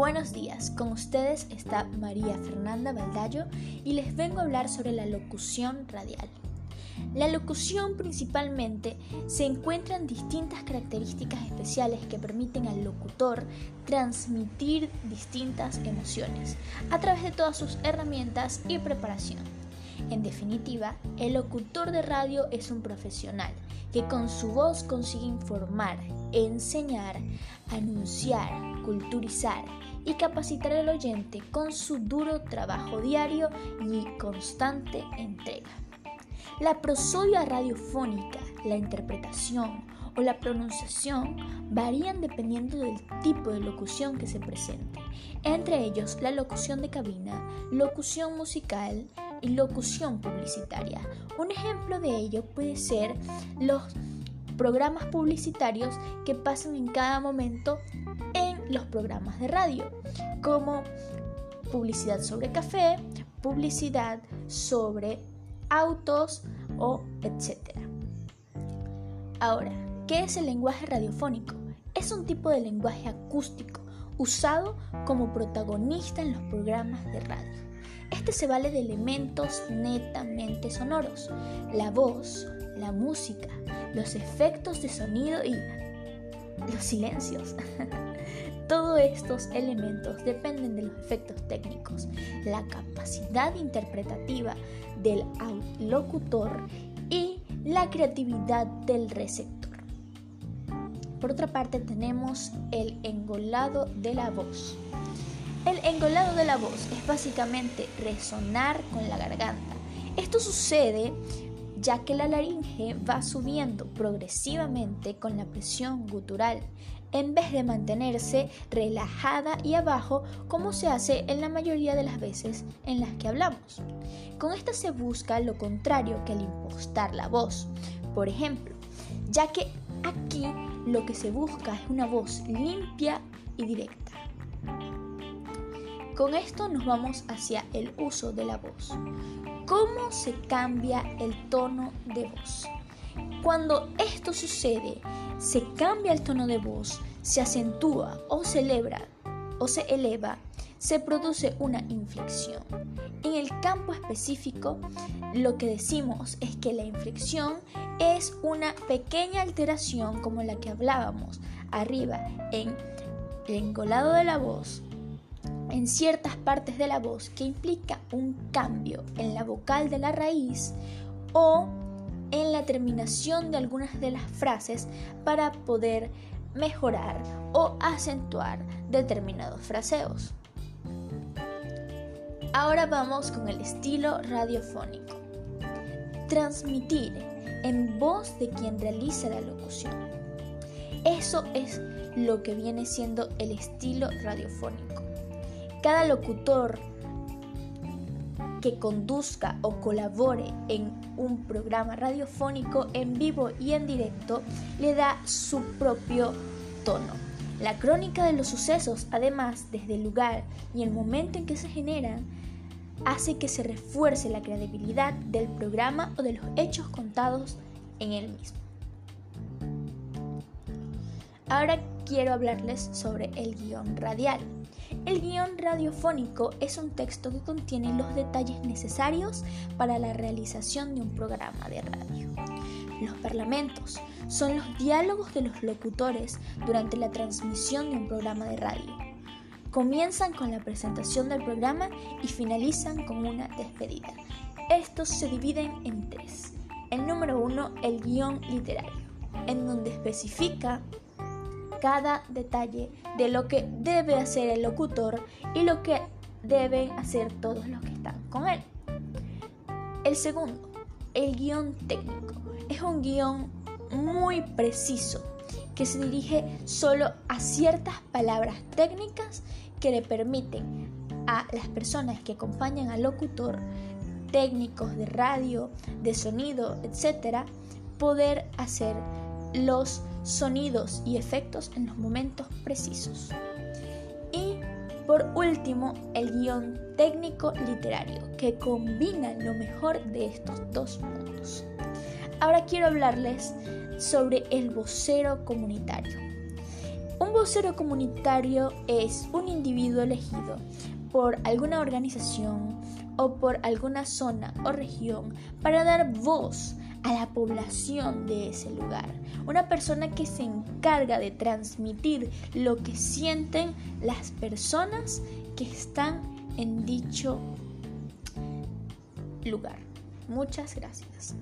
Buenos días, con ustedes está María Fernanda Baldayo y les vengo a hablar sobre la locución radial. La locución principalmente se encuentra en distintas características especiales que permiten al locutor transmitir distintas emociones a través de todas sus herramientas y preparación. En definitiva, el locutor de radio es un profesional que con su voz consigue informar, enseñar, anunciar, culturizar y capacitar al oyente con su duro trabajo diario y constante entrega. La prosodia radiofónica, la interpretación o la pronunciación varían dependiendo del tipo de locución que se presente, entre ellos la locución de cabina, locución musical y locución publicitaria. Un ejemplo de ello puede ser los programas publicitarios que pasan en cada momento en los programas de radio, como publicidad sobre café, publicidad sobre autos o etcétera. Ahora, ¿qué es el lenguaje radiofónico? Es un tipo de lenguaje acústico usado como protagonista en los programas de radio. Este se vale de elementos netamente sonoros, la voz, la música, los efectos de sonido y los silencios. Todos estos elementos dependen de los efectos técnicos, la capacidad interpretativa del locutor y la creatividad del receptor. Por otra parte tenemos el engolado de la voz. El engolado de la voz es básicamente resonar con la garganta. Esto sucede ya que la laringe va subiendo progresivamente con la presión gutural, en vez de mantenerse relajada y abajo como se hace en la mayoría de las veces en las que hablamos. Con esta se busca lo contrario que al impostar la voz. Por ejemplo, ya que aquí lo que se busca es una voz limpia y directa. Con esto nos vamos hacia el uso de la voz. ¿Cómo se cambia el tono de voz? Cuando esto sucede, se cambia el tono de voz, se acentúa o celebra o se eleva, se produce una inflexión. En el campo específico, lo que decimos es que la inflexión es una pequeña alteración como la que hablábamos arriba en el engolado de la voz en ciertas partes de la voz que implica un cambio en la vocal de la raíz o en la terminación de algunas de las frases para poder mejorar o acentuar determinados fraseos. Ahora vamos con el estilo radiofónico. Transmitir en voz de quien realiza la locución. Eso es lo que viene siendo el estilo radiofónico. Cada locutor que conduzca o colabore en un programa radiofónico en vivo y en directo le da su propio tono. La crónica de los sucesos, además, desde el lugar y el momento en que se generan, hace que se refuerce la credibilidad del programa o de los hechos contados en el mismo. Ahora quiero hablarles sobre el guion radial. El guion radiofónico es un texto que contiene los detalles necesarios para la realización de un programa de radio. Los parlamentos son los diálogos de los locutores durante la transmisión de un programa de radio. Comienzan con la presentación del programa y finalizan con una despedida. Estos se dividen en tres. El número uno, el guion literario, en donde especifica cada detalle de lo que debe hacer el locutor y lo que deben hacer todos los que están con él. El segundo, el guion técnico. Es un guion muy preciso que se dirige solo a ciertas palabras técnicas que le permiten a las personas que acompañan al locutor, técnicos de radio, de sonido, etc., poder hacer los sonidos y efectos en los momentos precisos. Y por último, el guion técnico literario, que combina lo mejor de estos dos mundos. Ahora quiero hablarles sobre el vocero comunitario. Un vocero comunitario es un individuo elegido por alguna organización o por alguna zona o región para dar voz a la población de ese lugar. Una persona que se encarga de transmitir lo que sienten las personas que están en dicho lugar. Muchas gracias.